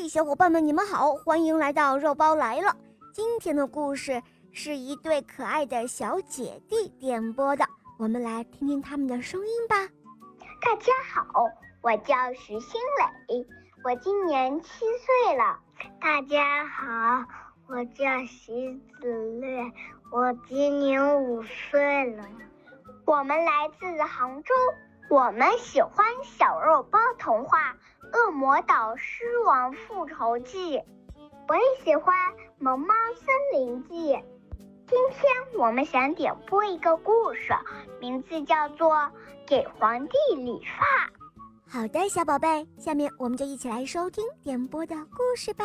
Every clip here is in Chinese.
嘿，小伙伴们，你们好，欢迎来到肉包来了。今天的故事是一对可爱的小姐弟点播的，我们来听听他们的声音吧。大家好，我叫徐新磊，我今年七岁了。大家好，我叫徐子略，我今年五岁了。我们来自杭州，我们喜欢小肉包童话。《恶魔岛狮王复仇记》，我也喜欢《萌猫森林记》。今天我们想点播一个故事，名字叫做《给皇帝理发》。好的，小宝贝，下面我们就一起来收听点播的故事吧。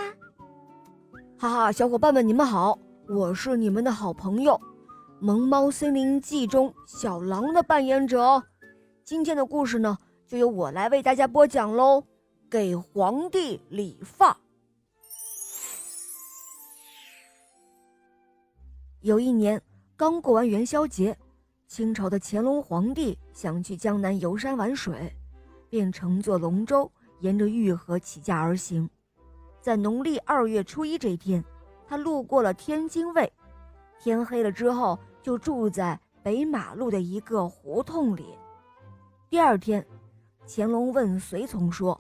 哈哈，小伙伴们，你们好，我是你们的好朋友《萌猫森林记》中小狼的扮演者哦。今天的故事呢，就由我来为大家播讲喽。给皇帝理发。有一年刚过完元宵节，清朝的乾隆皇帝想去江南游山玩水，便乘坐龙舟沿着玉河起驾而行。在农历二月初一这天，他路过了天津卫。天黑了之后，就住在北马路的一个胡同里。第二天，乾隆问随从说。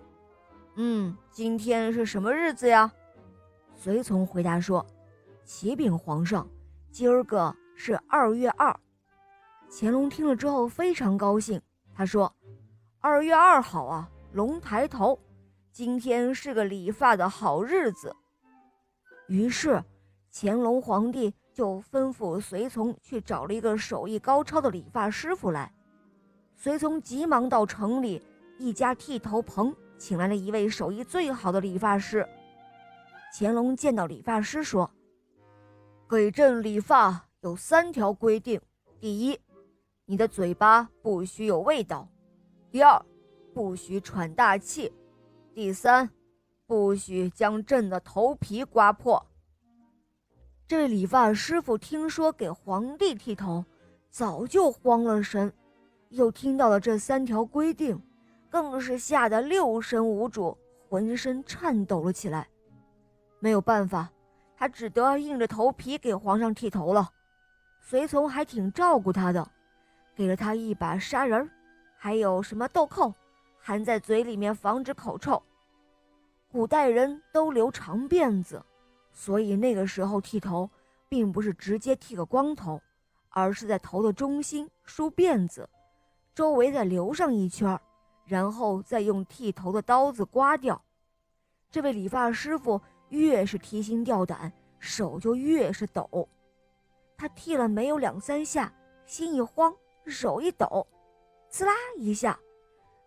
嗯，今天是什么日子呀？随从回答说：“启禀皇上，今儿个是二月二。”乾隆听了之后非常高兴，他说：“二月二好啊，龙抬头，今天是个理发的好日子。”于是，乾隆皇帝就吩咐随从去找了一个手艺高超的理发师傅来。随从急忙到城里一家剃头棚。请来了一位手艺最好的理发师。乾隆见到理发师说：“给朕理发有三条规定：第一，你的嘴巴不许有味道；第二，不许喘大气；第三，不许将朕的头皮刮破。”这位理发师傅听说给皇帝剃头，早就慌了神，又听到了这三条规定。更是吓得六神无主，浑身颤抖了起来。没有办法，他只得硬着头皮给皇上剃头了。随从还挺照顾他的，给了他一把砂仁，还有什么豆蔻，含在嘴里面防止口臭。古代人都留长辫子，所以那个时候剃头并不是直接剃个光头，而是在头的中心梳辫子，周围再留上一圈儿。然后再用剃头的刀子刮掉。这位理发师傅越是提心吊胆，手就越是抖。他剃了没有两三下，心一慌，手一抖，刺啦一下，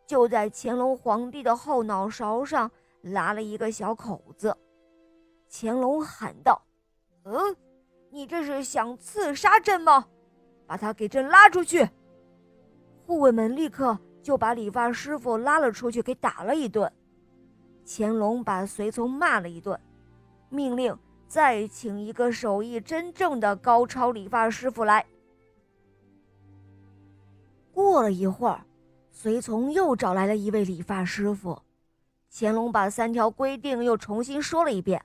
就在乾隆皇帝的后脑勺上拉了一个小口子。乾隆喊道：“嗯，你这是想刺杀朕吗？把他给朕拉出去！”护卫们立刻。就把理发师傅拉了出去，给打了一顿。乾隆把随从骂了一顿，命令再请一个手艺真正的高超理发师傅来。过了一会儿，随从又找来了一位理发师傅。乾隆把三条规定又重新说了一遍，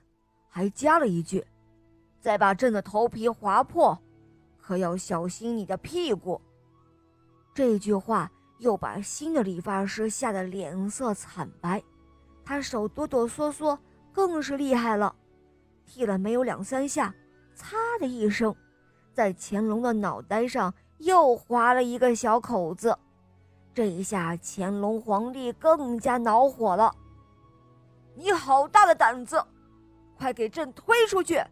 还加了一句：“再把朕的头皮划破，可要小心你的屁股。”这句话。又把新的理发师吓得脸色惨白，他手哆哆嗦嗦，更是厉害了。剃了没有两三下，嚓的一声，在乾隆的脑袋上又划了一个小口子。这一下，乾隆皇帝更加恼火了：“你好大的胆子，快给朕推出去！”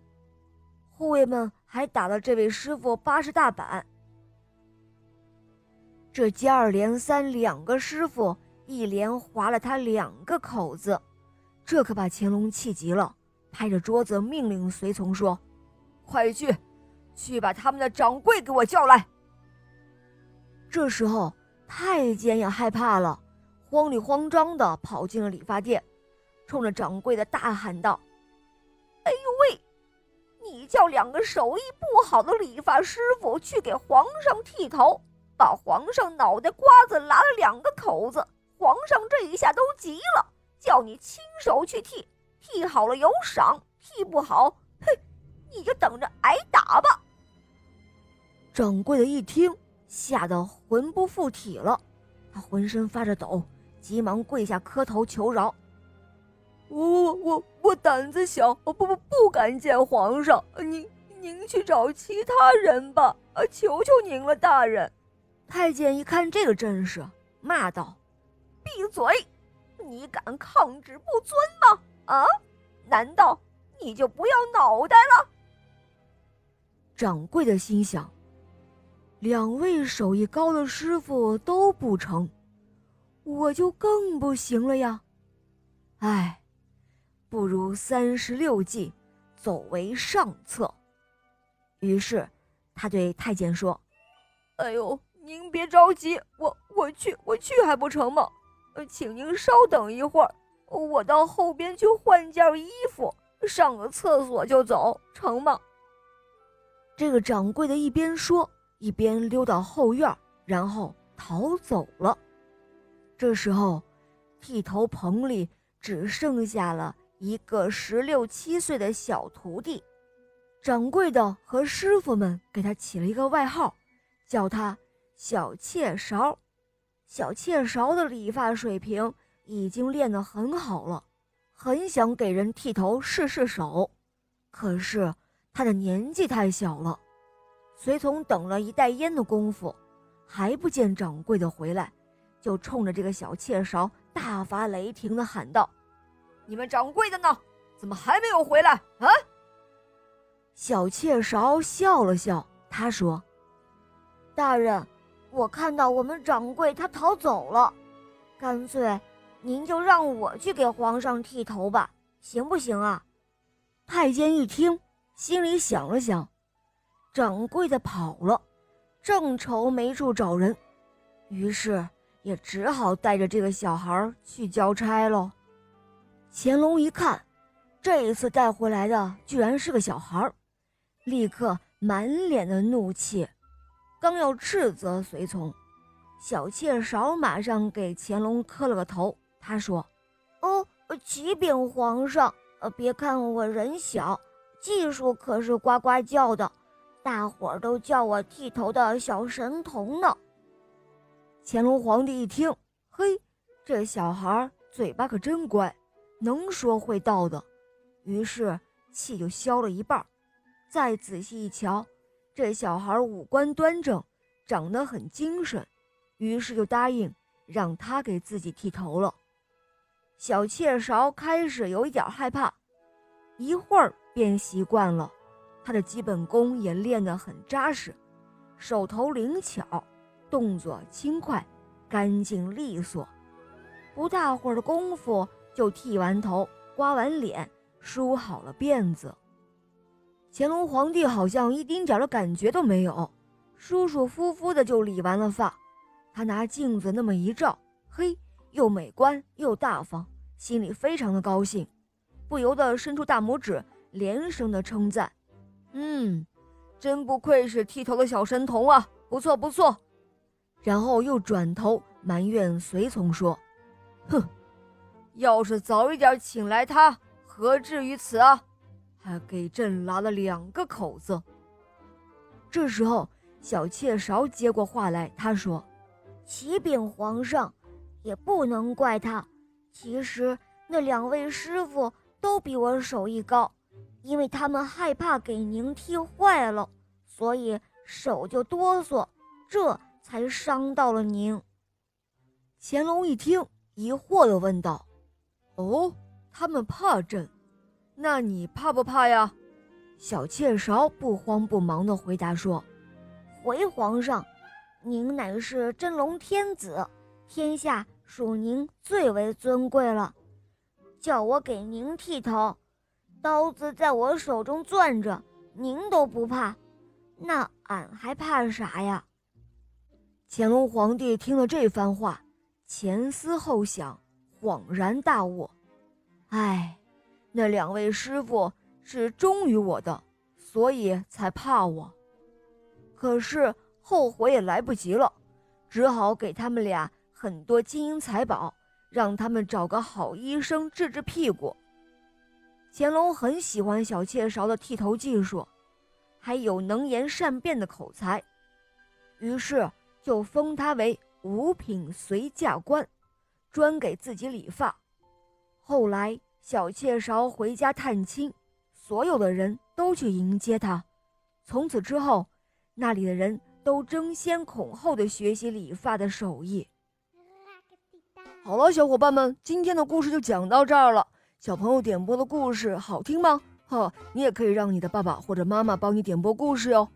护卫们还打了这位师傅八十大板。这接二连三，两个师傅一连划了他两个口子，这可把乾隆气急了，拍着桌子命令随从说：“快去，去把他们的掌柜给我叫来。”这时候太监也害怕了，慌里慌张的跑进了理发店，冲着掌柜的大喊道：“哎呦喂，你叫两个手艺不好的理发师傅去给皇上剃头！”把皇上脑袋瓜子拉了两个口子，皇上这一下都急了，叫你亲手去剃，剃好了有赏，剃不好，嘿，你就等着挨打吧。”掌柜的一听，吓得魂不附体了，他浑身发着抖，急忙跪下磕头求饶：“我我我我胆子小，我不不不敢见皇上，您您去找其他人吧，求求您了，大人。”太监一看这个阵势，骂道：“闭嘴！你敢抗旨不遵吗？啊？难道你就不要脑袋了？”掌柜的心想：“两位手艺高的师傅都不成，我就更不行了呀！哎，不如三十六计，走为上策。”于是，他对太监说：“哎呦！”您别着急，我我去我去还不成吗？呃，请您稍等一会儿，我到后边去换件衣服，上个厕所就走，成吗？这个掌柜的一边说，一边溜到后院，然后逃走了。这时候，剃头棚里只剩下了一个十六七岁的小徒弟，掌柜的和师傅们给他起了一个外号，叫他。小妾勺，小妾勺的理发水平已经练得很好了，很想给人剃头试试手，可是他的年纪太小了。随从等了一袋烟的功夫，还不见掌柜的回来，就冲着这个小妾勺大发雷霆地喊道：“你们掌柜的呢？怎么还没有回来啊？”小妾勺笑了笑，他说：“大人。”我看到我们掌柜他逃走了，干脆您就让我去给皇上剃头吧，行不行啊？太监一听，心里想了想，掌柜的跑了，正愁没处找人，于是也只好带着这个小孩去交差喽。乾隆一看，这一次带回来的居然是个小孩，立刻满脸的怒气。刚要斥责随从，小妾勺马上给乾隆磕了个头。他说：“哦，启禀皇上，呃，别看我人小，技术可是呱呱叫的，大伙儿都叫我剃头的小神童呢。”乾隆皇帝一听，嘿，这小孩嘴巴可真乖，能说会道的，于是气就消了一半。再仔细一瞧。这小孩五官端正，长得很精神，于是就答应让他给自己剃头了。小妾勺开始有一点害怕，一会儿便习惯了。他的基本功也练得很扎实，手头灵巧，动作轻快，干净利索。不大会儿的功夫，就剃完头、刮完脸、梳好了辫子。乾隆皇帝好像一丁点的感觉都没有，舒舒服服的就理完了发。他拿镜子那么一照，嘿，又美观又大方，心里非常的高兴，不由得伸出大拇指，连声的称赞：“嗯，真不愧是剃头的小神童啊，不错不错。”然后又转头埋怨随从说：“哼，要是早一点请来他，何至于此啊？”还给朕拉了两个口子。这时候，小妾勺接过话来，他说：“启禀皇上，也不能怪他。其实那两位师傅都比我手艺高，因为他们害怕给您剃坏了，所以手就哆嗦，这才伤到了您。”乾隆一听，疑惑地问道：“哦，他们怕朕？”那你怕不怕呀？小妾勺不慌不忙地回答说：“回皇上，您乃是真龙天子，天下属您最为尊贵了。叫我给您剃头，刀子在我手中攥着，您都不怕，那俺还怕啥呀？”乾隆皇帝听了这番话，前思后想，恍然大悟：“哎。”那两位师傅是忠于我的，所以才怕我。可是后悔也来不及了，只好给他们俩很多金银财宝，让他们找个好医生治治屁股。乾隆很喜欢小妾勺的剃头技术，还有能言善辩的口才，于是就封他为五品随驾官，专给自己理发。后来小妾勺回家探亲，所有的人都去迎接他。从此之后，那里的人都争先恐后的学习理发的手艺。好了，小伙伴们，今天的故事就讲到这儿了。小朋友点播的故事好听吗？呵，你也可以让你的爸爸或者妈妈帮你点播故事哟。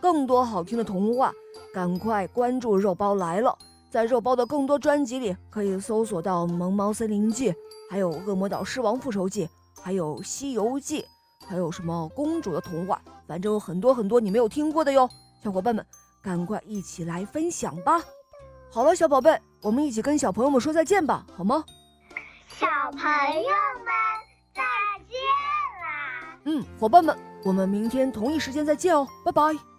更多好听的童话，赶快关注肉包来了。在肉包的更多专辑里，可以搜索到《萌猫森林记》，还有《恶魔岛狮王复仇记》，还有《西游记》，还有什么公主的童话，反正有很多很多你没有听过的哟。小伙伴们，赶快一起来分享吧！好了，小宝贝，我们一起跟小朋友们说再见吧，好吗？小朋友们再见啦！嗯，伙伴们，我们明天同一时间再见哦，拜拜。